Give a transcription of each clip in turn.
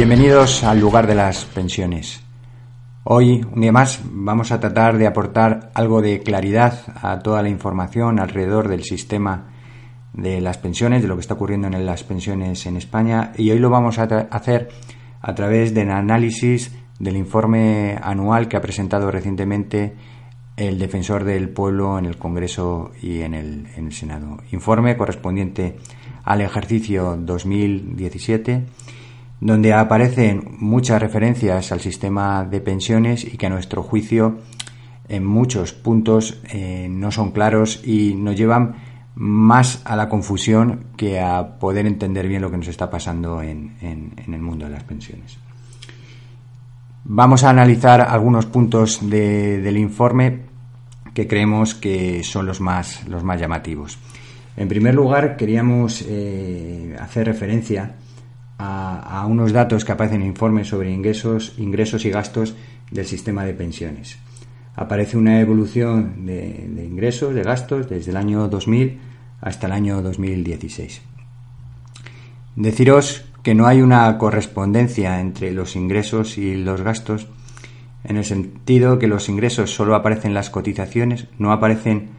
Bienvenidos al lugar de las pensiones. Hoy, un día más, vamos a tratar de aportar algo de claridad a toda la información alrededor del sistema de las pensiones, de lo que está ocurriendo en las pensiones en España, y hoy lo vamos a hacer a través del análisis del informe anual que ha presentado recientemente el defensor del pueblo en el Congreso y en el, en el Senado. Informe correspondiente al ejercicio 2017 donde aparecen muchas referencias al sistema de pensiones y que a nuestro juicio en muchos puntos eh, no son claros y nos llevan más a la confusión que a poder entender bien lo que nos está pasando en, en- el mundo de las pensiones. Vamos a analizar algunos puntos de- del informe que creemos que son los más, los más llamativos. En primer lugar, queríamos eh, hacer referencia a, unos datos que aparecen en el informe sobre ingresos, ingresos y gastos del sistema de pensiones. Aparece una evolución de, de ingresos, de gastos, desde el año 2000 hasta el año 2016. Deciros que no hay una correspondencia entre los ingresos y los gastos, en el sentido que los ingresos solo aparecen en las cotizaciones, no aparecen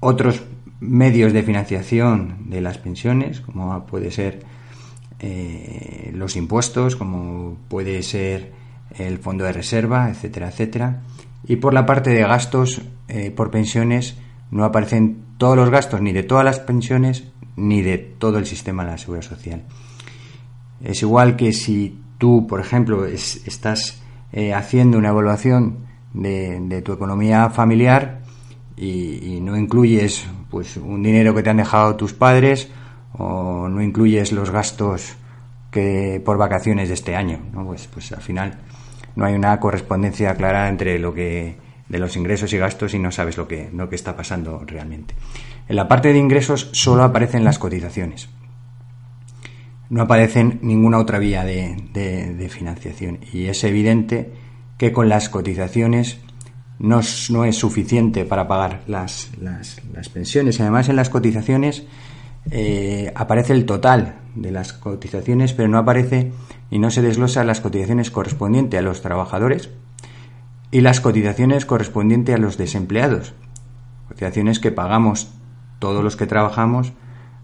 otros medios de financiación de las pensiones, como puede ser eh, los impuestos, como puede ser el fondo de reserva, etcétera, etcétera. Y por la parte de gastos eh, por pensiones no aparecen todos los gastos ni de todas las pensiones ni de todo el sistema de la seguridad social. Es igual que si tú, por ejemplo, es- estás eh, haciendo una evaluación de, de tu economía familiar y, y no incluyes pues un dinero que te han dejado tus padres o no incluyes los gastos que por vacaciones de este año, ¿no? Pues, pues al final no hay una correspondencia clara entre lo que de los ingresos y gastos y no sabes lo que, lo que está pasando realmente. En la parte de ingresos solo aparecen las cotizaciones no aparecen ninguna otra vía de, de- financiación. Y es evidente que con las cotizaciones no no es suficiente para pagar las, las- las pensiones. Además, en las cotizaciones eh, aparece el total de las cotizaciones, pero no aparece y no se desglosa las cotizaciones correspondientes a los trabajadores y las cotizaciones correspondientes a los desempleados. Cotizaciones que pagamos todos los que trabajamos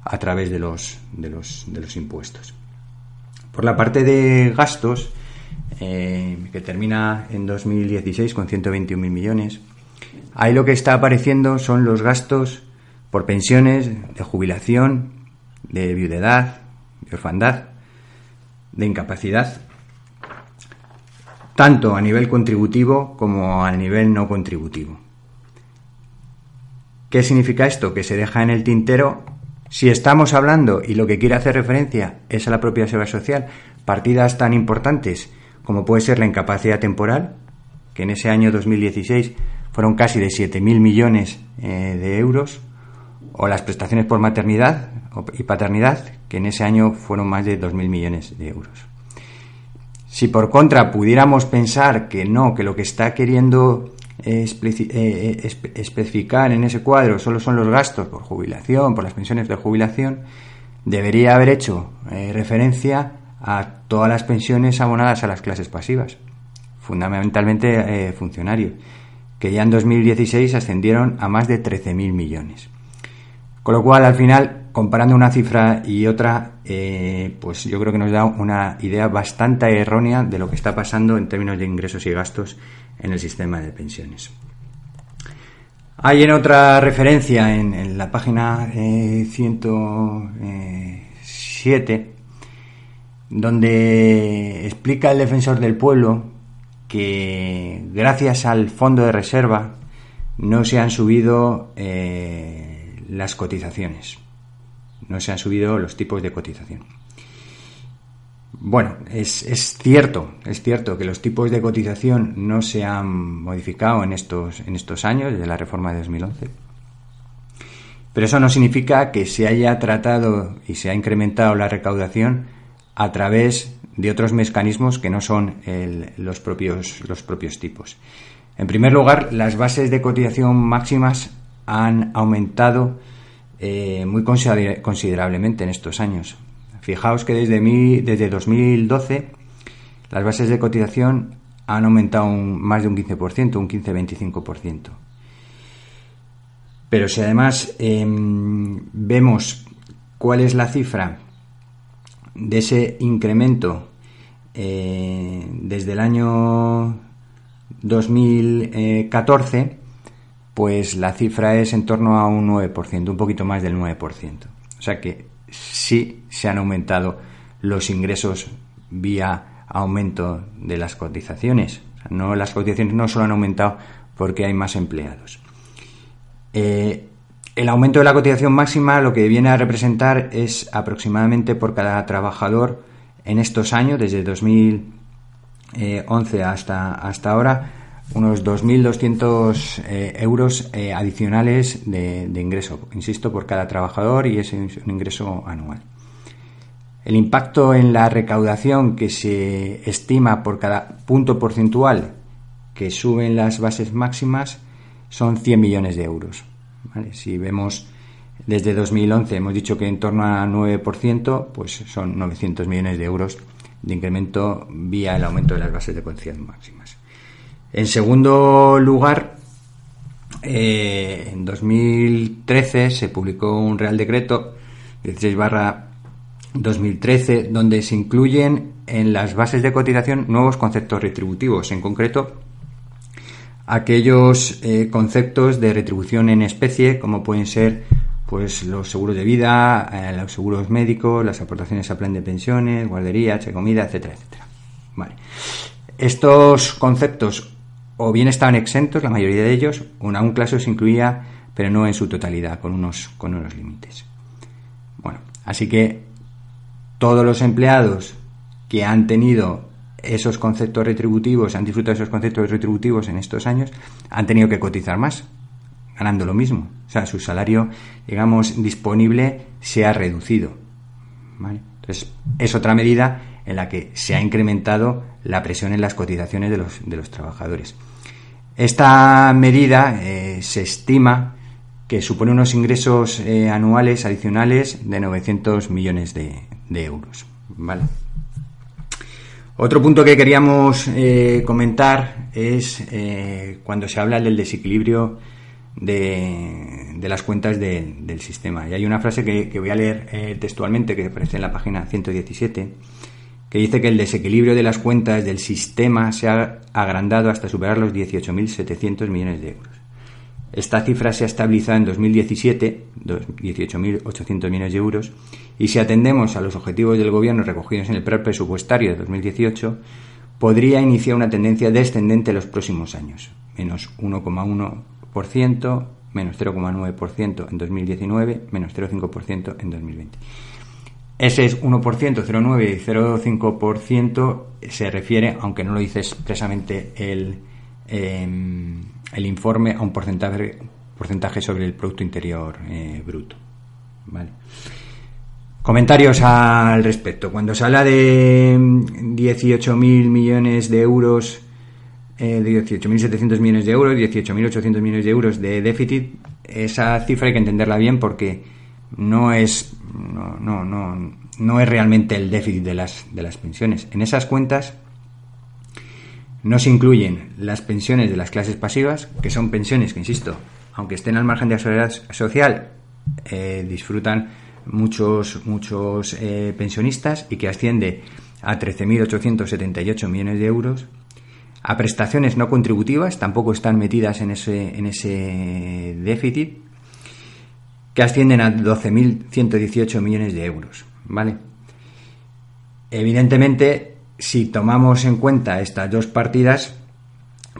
a través de los, de los, de los impuestos. Por la parte de gastos, eh, que termina en 2016 con 121.000 millones, ahí lo que está apareciendo son los gastos por pensiones de jubilación, de viudedad, de orfandad, de incapacidad, tanto a nivel contributivo como a nivel no contributivo. ¿Qué significa esto? Que se deja en el tintero, si estamos hablando y lo que quiere hacer referencia es a la propia seguridad social, partidas tan importantes como puede ser la incapacidad temporal, que en ese año 2016 fueron casi de 7.000 millones eh, de euros, o las prestaciones por maternidad y paternidad, que en ese año fueron más de 2.000 millones de euros. Si por contra pudiéramos pensar que no, que lo que está queriendo eh, eh, eh, espe- especificar en ese cuadro solo son los gastos por jubilación, por las pensiones de jubilación, debería haber hecho referencia a todas las pensiones abonadas a las clases pasivas, fundamentalmente eh, funcionarios, que ya en 2016 ascendieron a más de 13.000 millones. Con lo cual, al final, comparando una cifra y otra, eh, pues yo creo que nos da una idea bastante errónea de lo que está pasando en términos de ingresos y gastos en el sistema de pensiones. Hay en otra referencia en, la página eh, 107, donde explica el defensor del pueblo que gracias al fondo de reserva no se han subido eh, las cotizaciones, no se han subido los tipos de cotización. Bueno, es, es, cierto, es cierto que los tipos de cotización no se han modificado en estos, en estos años, desde la reforma de 2011. Pero eso no significa que se haya tratado y se ha incrementado la recaudación a través de otros mecanismos que no son los, propios, los propios tipos. En primer lugar, las bases de cotización máximas han aumentado eh, muy considerablemente en estos años. Fijaos que desde, desde 2012 las bases de cotización han aumentado más de un 15%, un 15-25%. Pero si además em, vemos cuál es la cifra de ese incremento eh, desde el año 2014, pues la cifra es en torno a un 9%, un poquito más del 9%. O sea que sí se han aumentado los ingresos vía aumento de las cotizaciones. no, las cotizaciones no solo han aumentado porque hay más empleados. Eh, el aumento de la cotización máxima lo que viene a representar es aproximadamente por cada trabajador en estos años, desde 2011 hasta, hasta ahora, unos 2.200 eh, euros eh, adicionales de, ingreso, insisto, por cada trabajador y es un ingreso anual. El impacto en la recaudación que se estima por cada punto porcentual que suben las bases máximas son 100 millones de euros. Si vemos desde 2011 hemos dicho que en torno a 9%, pues son 900 millones de euros de incremento vía el aumento de las bases de cotización máximas. En segundo lugar, eh, en 2013 se publicó un Real Decreto 16 barra 2013 donde se incluyen en las bases de cotización nuevos conceptos retributivos, en concreto aquellos eh, conceptos de retribución en especie como pueden ser pues los seguros de vida, eh, los seguros médicos, las aportaciones a plan de pensiones, guardería, de comida, etcétera, etcétera. Estos conceptos o bien estaban exentos, la mayoría de ellos, o en algún caso se incluía, pero no en su totalidad, con unos, con unos límites. Bueno, así que todos los empleados que han tenido esos conceptos retributivos, han disfrutado esos conceptos retributivos en estos años, han tenido que cotizar más, ganando lo mismo. O sea, su salario, digamos, disponible se ha reducido. Entonces, es otra medida en la que se ha incrementado la presión en las cotizaciones de los, de los trabajadores. Esta medida eh, se estima que supone unos ingresos eh, anuales adicionales de 900 millones de, euros. Otro punto que queríamos eh, comentar es cuando se habla del desequilibrio de, las cuentas del sistema. Y hay una frase que, voy a leer textualmente que aparece en la página 117 que dice que el desequilibrio de las cuentas del sistema se ha agrandado hasta superar los 18.700 millones de euros. Esta cifra se ha estabilizado en 2017, 18.800 millones de euros, y si atendemos a los objetivos del Gobierno recogidos en el plan presupuestario de 2018, podría iniciar una tendencia descendente en los próximos años, menos 1,1 menos 0,9% en 2019, menos 0,5% en 2020. Ese es 1%, 0,9 y 0,5% se refiere, aunque no lo dice expresamente el, em, el informe, a un porcentaje, porcentaje sobre el Producto Interior eh, Bruto. Comentarios al respecto. Cuando se habla de 18.000 millones de euros eh, de 18.700 millones de euros, 18.800 millones de euros de déficit, esa cifra hay que entenderla bien porque no es, no, no, no, no es realmente el déficit de las, de las pensiones. En esas cuentas no se incluyen las pensiones de las clases pasivas, que son pensiones que, insisto, aunque estén al margen de la seguridad social, eh, disfrutan muchos, muchos eh, pensionistas y que asciende a 13.878 millones de euros a prestaciones no contributivas, tampoco están metidas en ese, en ese déficit, que ascienden a 12.118 millones de euros. ¿vale? Evidentemente, si tomamos en cuenta estas dos partidas,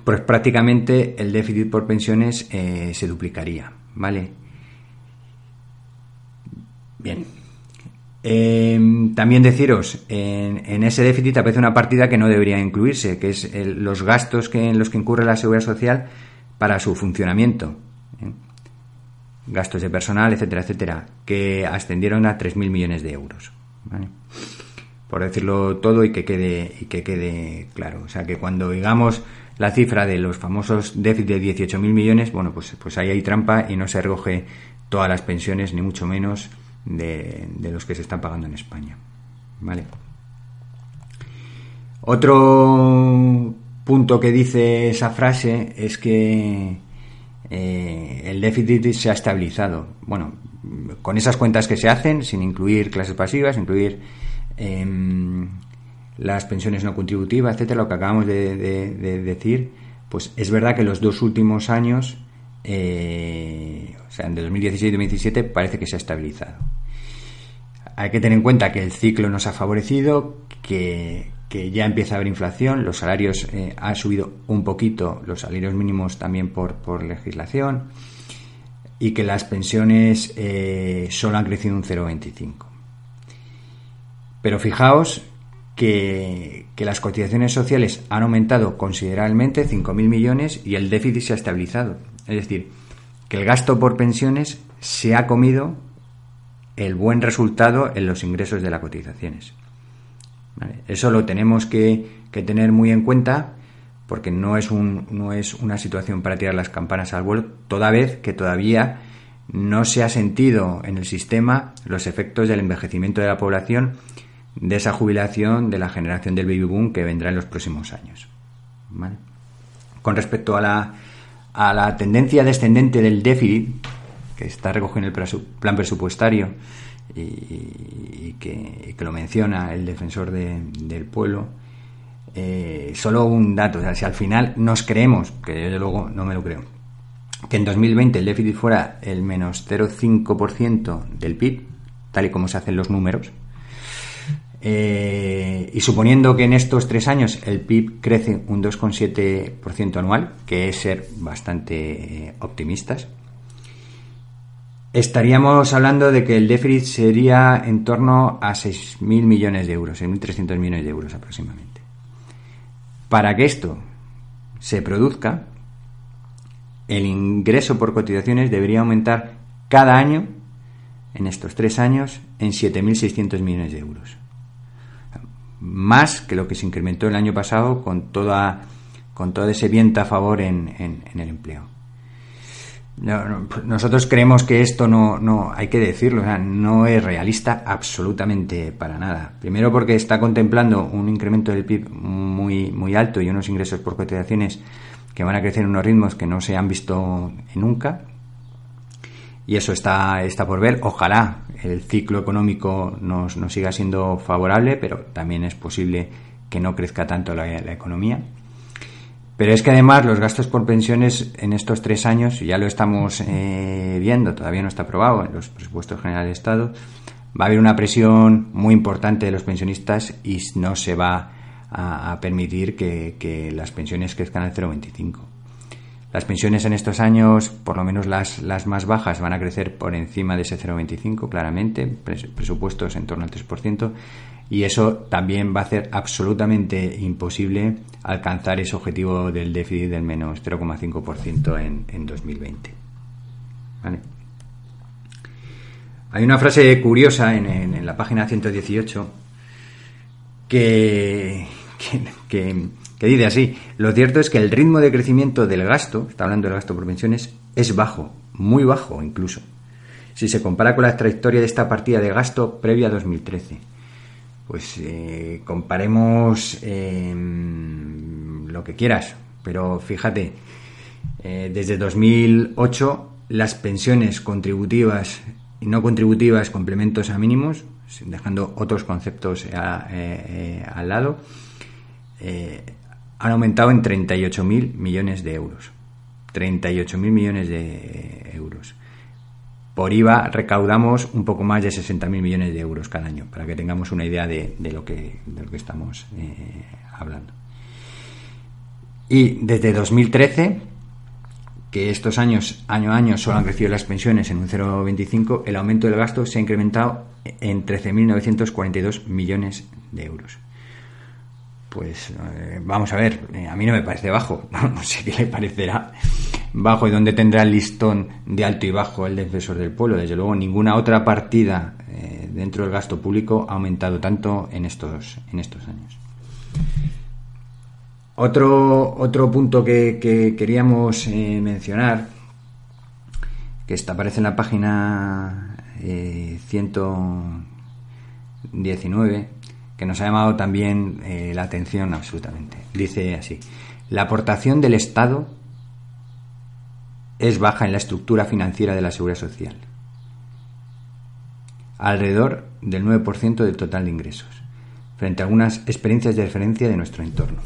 pues prácticamente el déficit por pensiones eh, se duplicaría, ¿vale? Bien. Em, también deciros, en, ese déficit aparece una partida que no debería incluirse, que es los gastos que, en los que incurre la seguridad social para su funcionamiento. Gastos de personal, etcétera, etcétera, que ascendieron a 3.000 millones de euros. Por decirlo todo y que quede, y que quede claro. O sea, que cuando digamos la cifra de los famosos déficit de 18.000 millones, bueno, pues, pues ahí hay trampa y no se recoge todas las pensiones, ni mucho menos de, los que se están pagando en España. ¿Vale? Otro punto que dice esa frase es que eh, el déficit se ha estabilizado. Bueno, con esas cuentas que se hacen, sin incluir clases pasivas, incluir em, las pensiones no contributivas, etcétera, lo que acabamos de, decir, pues es verdad que los dos últimos años, eh, o sea, de 2016 y 2017, parece que se ha estabilizado. Hay que tener en cuenta que el ciclo nos ha favorecido, que, ya empieza a haber inflación, los salarios eh, han subido un poquito, los salarios mínimos también por, legislación, y que las pensiones eh, solo han crecido un 0,25. Pero fijaos que, que, las cotizaciones sociales han aumentado considerablemente, 5.000 millones, y el déficit se ha estabilizado. Es decir, que el gasto por pensiones se ha comido el buen resultado en los ingresos de las cotizaciones. Eso lo tenemos que, tener muy en cuenta porque no es, una situación para tirar las campanas al vuelo, toda vez que todavía no se ha sentido en el sistema los efectos del envejecimiento de la población, de esa jubilación de la generación del baby boom que vendrá en los próximos años. Con respecto a la, a la tendencia descendente del déficit, que está recogido en el plan presupuestario y, que, lo menciona el defensor del pueblo, eh, solo un dato, si al final nos creemos, que desde luego no me lo creo, que en 2020 el déficit fuera el menos 0,5% del PIB, tal y como se hacen los números, eh, y suponiendo que en estos tres años el PIB crece un 2,7% anual, que es ser bastante eh, optimistas, estaríamos hablando de que el déficit sería en torno a 6.000 millones de euros, 6.300 millones de euros aproximadamente. Para que esto se produzca, el ingreso por cotizaciones debería aumentar cada año, en estos tres años, en 7.600 millones de euros. Más que lo que se incrementó el año pasado con, toda, con todo ese viento a favor en el empleo nosotros creemos que esto no, no hay que decirlo, no es realista absolutamente para nada. Primero porque está contemplando un incremento del PIB muy, muy alto y unos ingresos por cotizaciones que van a crecer en unos ritmos que no se han visto nunca. Y eso está, está por ver. Ojalá el ciclo económico nos, nos siga siendo favorable, pero también es posible que no crezca tanto la economía. Pero es que además los gastos por pensiones en estos tres años, ya lo estamos eh, viendo, todavía no está aprobado en los presupuestos generales de Estado, va a haber una presión muy importante de los pensionistas y no se va a, permitir que, las pensiones crezcan al 0,25. Las pensiones en estos años, por lo menos las, las más bajas, van a crecer por encima de ese 0,25, claramente, presupuestos en torno al 3%, y eso también va a hacer absolutamente imposible alcanzar ese objetivo del déficit del menos 0,5% en, en 2020. Hay una frase curiosa en, la página 118 que, que, que, dice así, lo cierto es que el ritmo de crecimiento del gasto, está hablando del gasto por pensiones, es bajo, muy bajo incluso, si se compara con la trayectoria de esta partida de gasto previa a 2013 pues eh, comparemos em, lo que quieras, pero fíjate, eh, desde 2008 las pensiones contributivas y no contributivas, complementos a mínimos, dejando otros conceptos eh, al lado, han aumentado en 38.000 millones de euros. 38.000 millones de euros. Por IVA recaudamos un poco más de 60.000 millones de euros cada año, para que tengamos una idea de, lo, que, de lo que estamos eh, hablando. Y desde 2013, que estos años, año a año, solo han crecido las pensiones en un 0,25, el aumento del gasto se ha incrementado en 13.942 millones de euros. Pues eh, vamos a ver, eh, a mí no me parece bajo, no sé qué le parecerá bajo y dónde tendrá el listón de alto y bajo el defensor del pueblo. Desde luego, ninguna otra partida eh, dentro del gasto público ha aumentado tanto en estos, en estos años. Otro, otro punto que, que queríamos eh, mencionar, que está, aparece en la página eh, 119, que nos ha llamado también eh, la atención absolutamente. Dice así, la aportación del Estado es baja en la estructura financiera de la seguridad social, alrededor del 9% del total de ingresos, frente a algunas experiencias de referencia de nuestro entorno.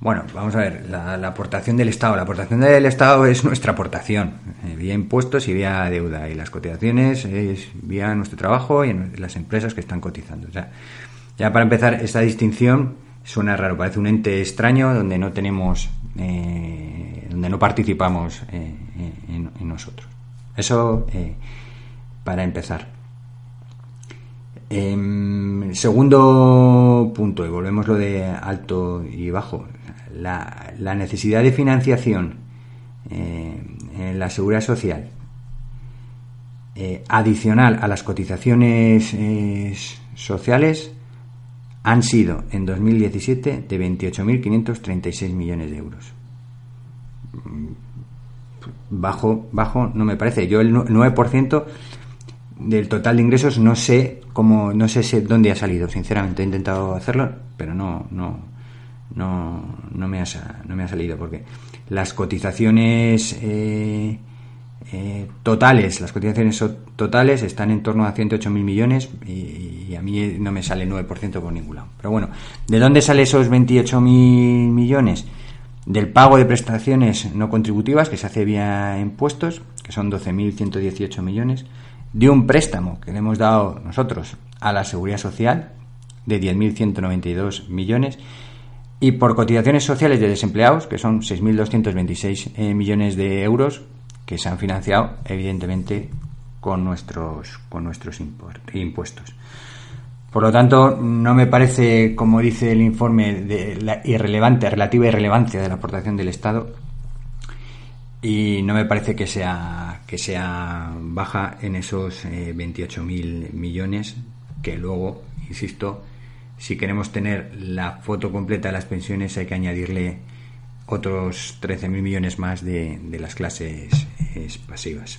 Bueno, vamos a ver, la, aportación del Estado. La aportación del Estado es nuestra aportación, eh, vía impuestos y vía deuda. Y las cotizaciones es vía nuestro trabajo y las empresas que están cotizando. Ya para empezar, esta distinción suena raro, parece un ente extraño donde no tenemos, eh, donde no participamos eh, en, nosotros. Eso eh, para empezar. Em, segundo punto, y volvemos lo de alto y bajo la, necesidad de financiación en la seguridad social adicional a las cotizaciones sociales han sido en 2017 de 28.536 millones de euros. Bajo, bajo no me parece. Yo el 9% del total de ingresos no sé cómo, no sé dónde ha salido. Sinceramente he intentado hacerlo, pero no, no, no, no, me, ha, no me ha salido porque las cotizaciones eh, eh, totales, las cotizaciones totales están en torno a 108.000 millones y, a mí no me sale 9% por ningún lado. Pero bueno, ¿de dónde sale esos 28.000 millones? Del pago de prestaciones no contributivas que se hace vía impuestos, que son 12.118 millones, de un préstamo que le hemos dado nosotros a la seguridad social de 10.192 millones y por cotizaciones sociales de desempleados, que son 6.226 eh, millones de euros, que se han financiado, evidentemente, con nuestros, con nuestros impuestos. Por lo tanto, no me parece, como dice el informe, de la irrelevante, relativa irrelevancia de la aportación del Estado, y no me parece que sea, que sea baja en esos eh, 28.000 millones, que luego, insisto, si queremos tener la foto completa de las pensiones hay que añadirle otros 13.000 millones más de, de las clases pasivas.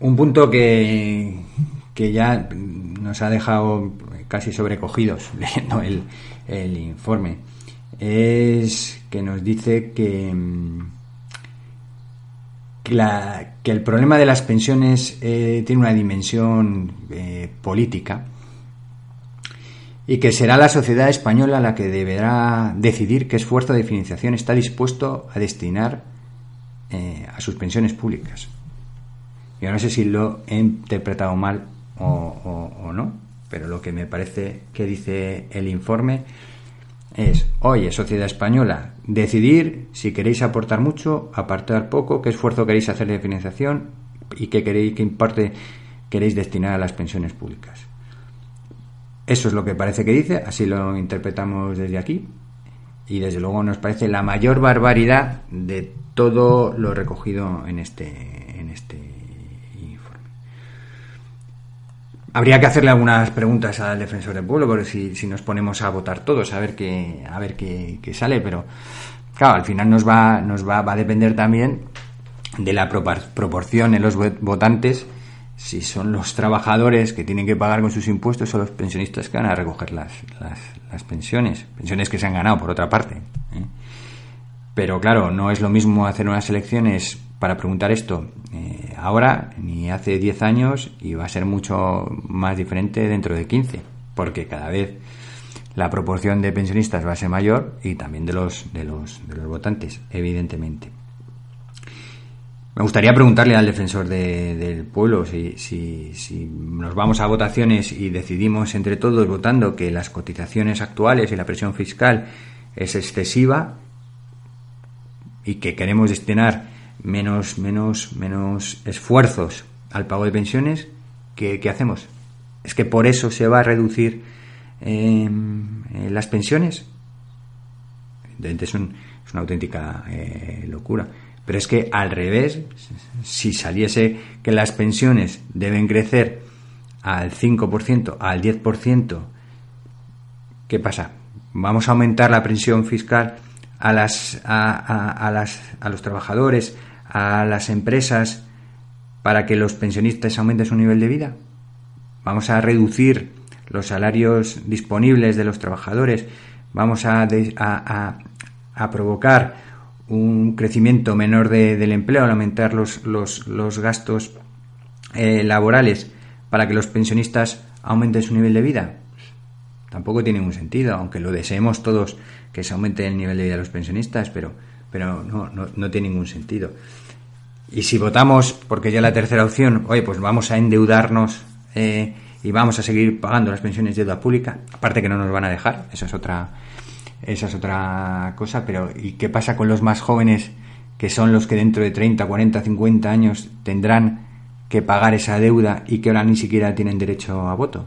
Un punto que, que, ya nos ha dejado casi sobrecogidos leyendo el, el informe es que nos dice que, que, la, que el problema de las pensiones eh, tiene una dimensión eh, política y que será la sociedad española la que deberá decidir qué esfuerzo de financiación está dispuesto a destinar eh, a sus pensiones públicas. Yo no sé si lo he interpretado mal o, no, pero lo que me parece que dice el informe es, oye, sociedad española, decidir si queréis aportar mucho, apartar poco, qué esfuerzo queréis hacer de financiación y qué queréis, qué importe queréis destinar a las pensiones públicas. Eso es lo que parece que dice, así lo interpretamos desde aquí. Y desde luego nos parece la mayor barbaridad de todo lo recogido en este, en este informe. Habría que hacerle algunas preguntas al defensor del pueblo, porque si, si nos ponemos a votar todos, a ver qué, a ver qué, qué sale, pero claro, al final nos va, nos va, va a depender también de la proporción en los votantes si son los trabajadores que tienen que pagar con sus impuestos o los pensionistas que van a recoger las, las, las pensiones, pensiones que se han ganado por otra parte. ¿eh? Pero claro, no es lo mismo hacer unas elecciones para preguntar esto eh, ahora ni hace 10 años y va a ser mucho más diferente dentro de 15, porque cada vez la proporción de pensionistas va a ser mayor y también de los, de los, de los votantes, evidentemente. Me gustaría preguntarle al defensor de, del pueblo si, si, nos vamos a votaciones y decidimos entre todos votando que las cotizaciones actuales y la presión fiscal es excesiva y que queremos destinar menos, menos, menos esfuerzos al pago de pensiones, ¿qué, hacemos? ¿Es que por eso se va a reducir em, eh, las pensiones? Es, es una auténtica eh, locura. Pero es que al revés, si saliese que las pensiones deben crecer al 5%, al 10%, ¿qué pasa? Vamos a aumentar la presión fiscal a, las, a, las, a los trabajadores, a las empresas, para que los pensionistas aumenten su nivel de vida. Vamos a reducir los salarios disponibles de los trabajadores. Vamos a, a provocar un crecimiento menor del empleo al aumentar los, los, gastos eh, laborales para que los pensionistas aumenten su nivel de vida? Tampoco tiene ningún sentido, aunque lo deseemos todos que se aumente el nivel de vida de los pensionistas, pero, pero no, no, tiene ningún sentido. Y si votamos, porque ya la tercera opción, oye, pues vamos a endeudarnos eh, y vamos a seguir pagando las pensiones de deuda pública, aparte que no nos van a dejar, eso es otra, esa es otra cosa, pero ¿y qué pasa con los más jóvenes que son los que dentro de 30, 40, 50 años tendrán que pagar esa deuda y que ahora ni siquiera tienen derecho a voto?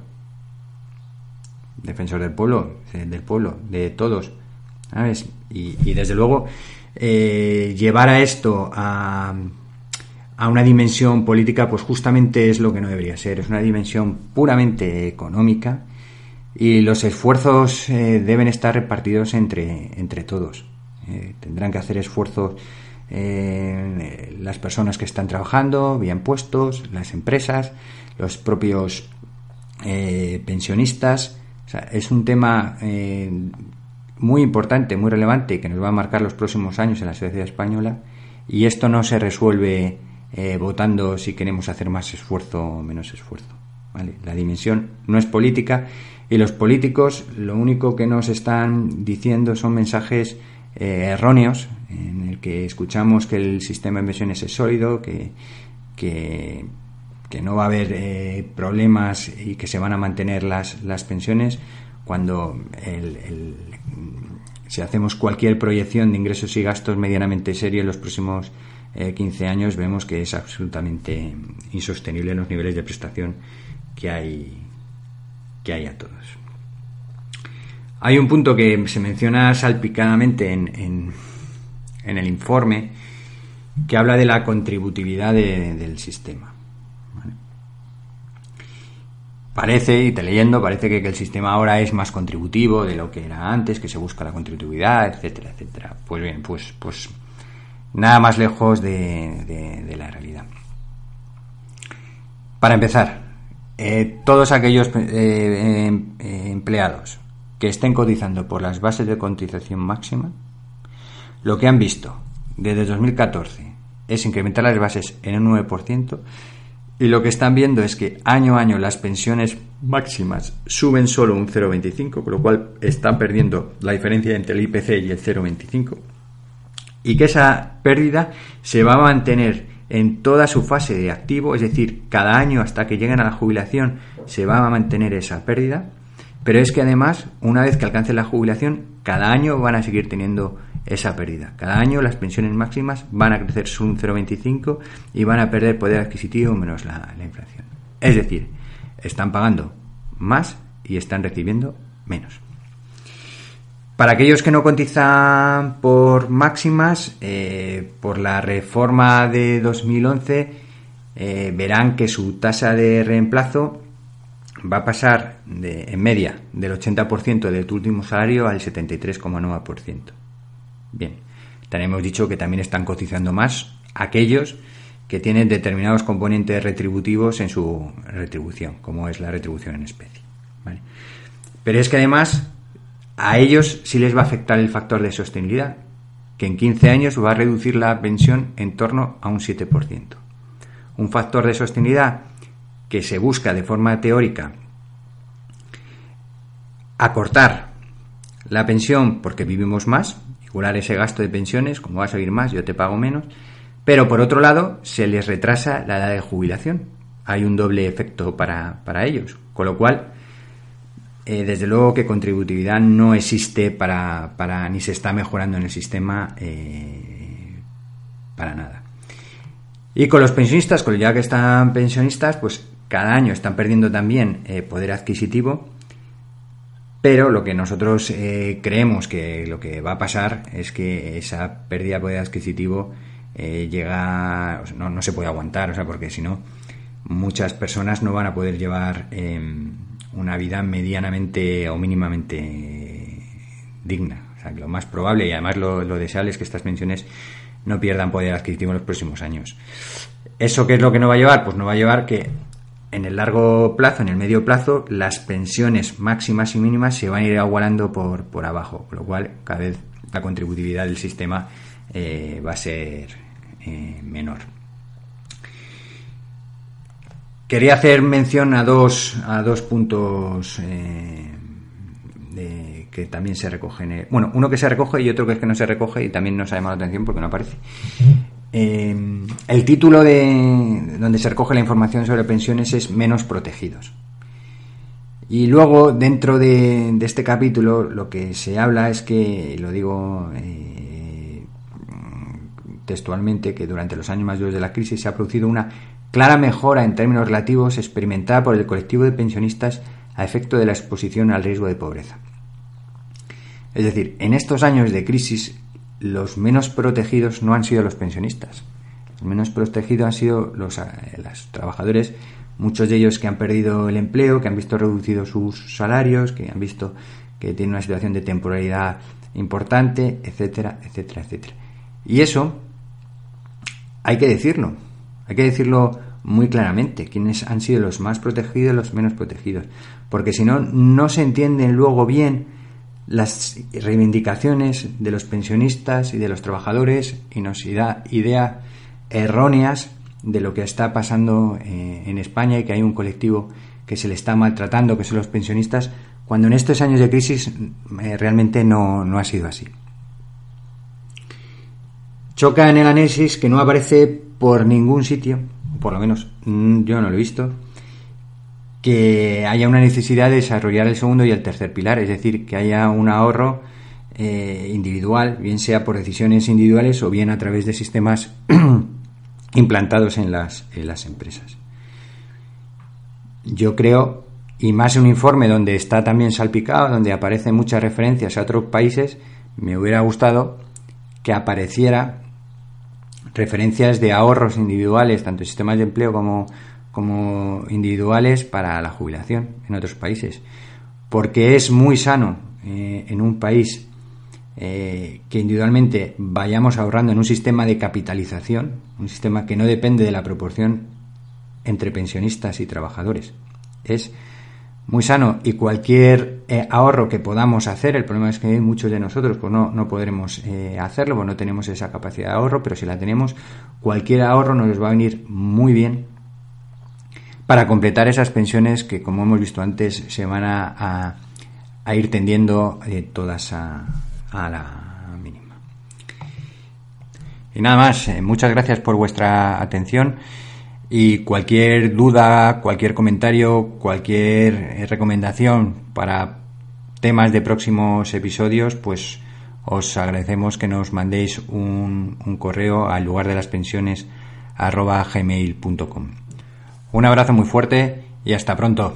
Defensor del pueblo, del pueblo, de todos, ¿sabes? Y, desde luego eh, llevar a esto a, a una dimensión política, pues justamente es lo que no debería ser. Es una dimensión puramente económica y los esfuerzos eh, deben estar repartidos entre, entre todos. Eh, tendrán que hacer esfuerzos eh, las personas que están trabajando, bien puestos, las empresas, los propios pensionistas. es un tema muy importante, muy relevante, que nos va a marcar los próximos años en la sociedad española. Y esto no se resuelve votando si queremos hacer más esfuerzo o menos esfuerzo. La dimensión no es política y los políticos lo único que nos están diciendo son mensajes eh, erróneos en el que escuchamos que el sistema de pensiones es sólido, que, que, no va a haber eh, problemas y que se van a mantener las, las pensiones cuando si hacemos cualquier proyección de ingresos y gastos medianamente serio en los próximos 15 eh, años vemos que es absolutamente insostenible los niveles de prestación que hay que hay a todos. Hay un punto que se menciona salpicadamente en, en, el informe que habla de la contributividad del sistema. Parece, y te leyendo, parece que, el sistema ahora es más contributivo de lo que era antes, que se busca la contributividad, etcétera, etcétera. Pues bien, pues, pues nada más lejos de, de la realidad. Para empezar, eh, todos aquellos eh, em, empleados que estén cotizando por las bases de cotización máxima, lo que han visto desde 2014 es incrementar las bases en un 9% y lo que están viendo es que año a año las pensiones máximas suben solo un 0,25, con lo cual están perdiendo la diferencia entre el IPC y el 0,25 y que esa pérdida se va a mantener en toda su fase de activo, es decir, cada año hasta que lleguen a la jubilación se va a mantener esa pérdida, pero es que además, una vez que alcancen la jubilación, cada año van a seguir teniendo esa pérdida. Cada año las pensiones máximas van a crecer un 0,25 y van a perder poder adquisitivo menos la, la inflación. Es decir, están pagando más y están recibiendo menos. Para aquellos que no cotizan por máximas, eh, por la reforma de 2011, eh, verán que su tasa de reemplazo va a pasar en media del 80% de tu último salario al 73,9%. Bien, tenemos dicho que también están cotizando más aquellos que tienen determinados componentes retributivos en su retribución, como es la retribución en especie. Pero es que además a ellos sí les va a afectar el factor de sostenibilidad, que en 15 años va a reducir la pensión en torno a un 7%. Un factor de sostenibilidad que se busca de forma teórica acortar la pensión porque vivimos más, igualar ese gasto de pensiones, como vas a vivir más, yo te pago menos, pero por otro lado se les retrasa la edad de jubilación. Hay un doble efecto para, para ellos, con lo cual eh, desde luego que contributividad no existe para, para, ni se está mejorando en el sistema eh, para nada. Y con los pensionistas, con ya que están pensionistas, pues cada año están perdiendo también eh, poder adquisitivo, pero lo que nosotros creemos que lo que va a pasar es que esa pérdida de poder adquisitivo llega, no, no, se puede aguantar, o sea, porque si no, muchas personas no van a poder llevar em, una vida medianamente o mínimamente digna. O sea, lo más probable y además lo, deseable es que estas pensiones no pierdan poder adquisitivo en los próximos años. ¿Eso qué es lo que no va a llevar? Pues no va a llevar que en el largo plazo, en el medio plazo, las pensiones máximas y mínimas se van a ir igualando por, por abajo, con lo cual cada vez la contributividad del sistema eh, va a ser eh, menor. Quería hacer mención a dos, a dos puntos eh, que también se recogen. bueno, uno que se recoge y otro que es que no se recoge y también nos ha llamado la atención porque no aparece. Eh, el título de donde se recoge la información sobre pensiones es Menos protegidos. Y luego, dentro de, este capítulo, lo que se habla es que, lo digo eh, textualmente, que durante los años más duros de la crisis se ha producido una clara mejora en términos relativos experimentada por el colectivo de pensionistas a efecto de la exposición al riesgo de pobreza. Es decir, en estos años de crisis los menos protegidos no han sido los pensionistas. Los menos protegidos han sido los, eh, los trabajadores, muchos de ellos que han perdido el empleo, que han visto reducidos sus salarios, que han visto que tienen una situación de temporalidad importante, etcétera, etcétera, etcétera. Y eso hay que decirlo. Hay que decirlo muy claramente, quiénes han sido los más protegidos los menos protegidos. Porque si no, no se entienden luego bien las reivindicaciones de los pensionistas y de los trabajadores y nos da ideas erróneas de lo que está pasando eh, en España y que hay un colectivo que se le está maltratando, que son los pensionistas, cuando en estos años de crisis eh, realmente no, no ha sido así. Choca en el análisis que no aparece por ningún sitio, por lo menos mm, yo no lo he visto, que haya una necesidad de desarrollar el segundo y el tercer pilar, es decir, que haya un ahorro eh, individual, bien sea por decisiones individuales o bien a través de sistemas implantados en las, en las empresas. Yo creo, y más un informe donde está también salpicado, donde aparecen muchas referencias a otros países, me hubiera gustado que apareciera referencias de ahorros individuales, tanto en sistemas de empleo como, como individuales para la jubilación en otros países. Porque es muy sano eh, en un país eh, que individualmente vayamos ahorrando en un sistema de capitalización, un sistema que no depende de la proporción entre pensionistas y trabajadores. Es muy sano y cualquier eh, ahorro que podamos hacer, el problema es que muchos de nosotros pues no, no podremos eh, hacerlo, pues no tenemos esa capacidad de ahorro, pero si la tenemos, cualquier ahorro nos va a venir muy bien para completar esas pensiones que, como hemos visto antes, se van a, a, ir tendiendo eh, todas a, a, la mínima. Y nada más, muchas gracias por vuestra atención. Y cualquier duda, cualquier comentario, cualquier eh, recomendación para temas de próximos episodios, pues os agradecemos que nos mandéis un, correo al lugar de las pensiones arroba gmail.com. Un abrazo muy fuerte y hasta pronto.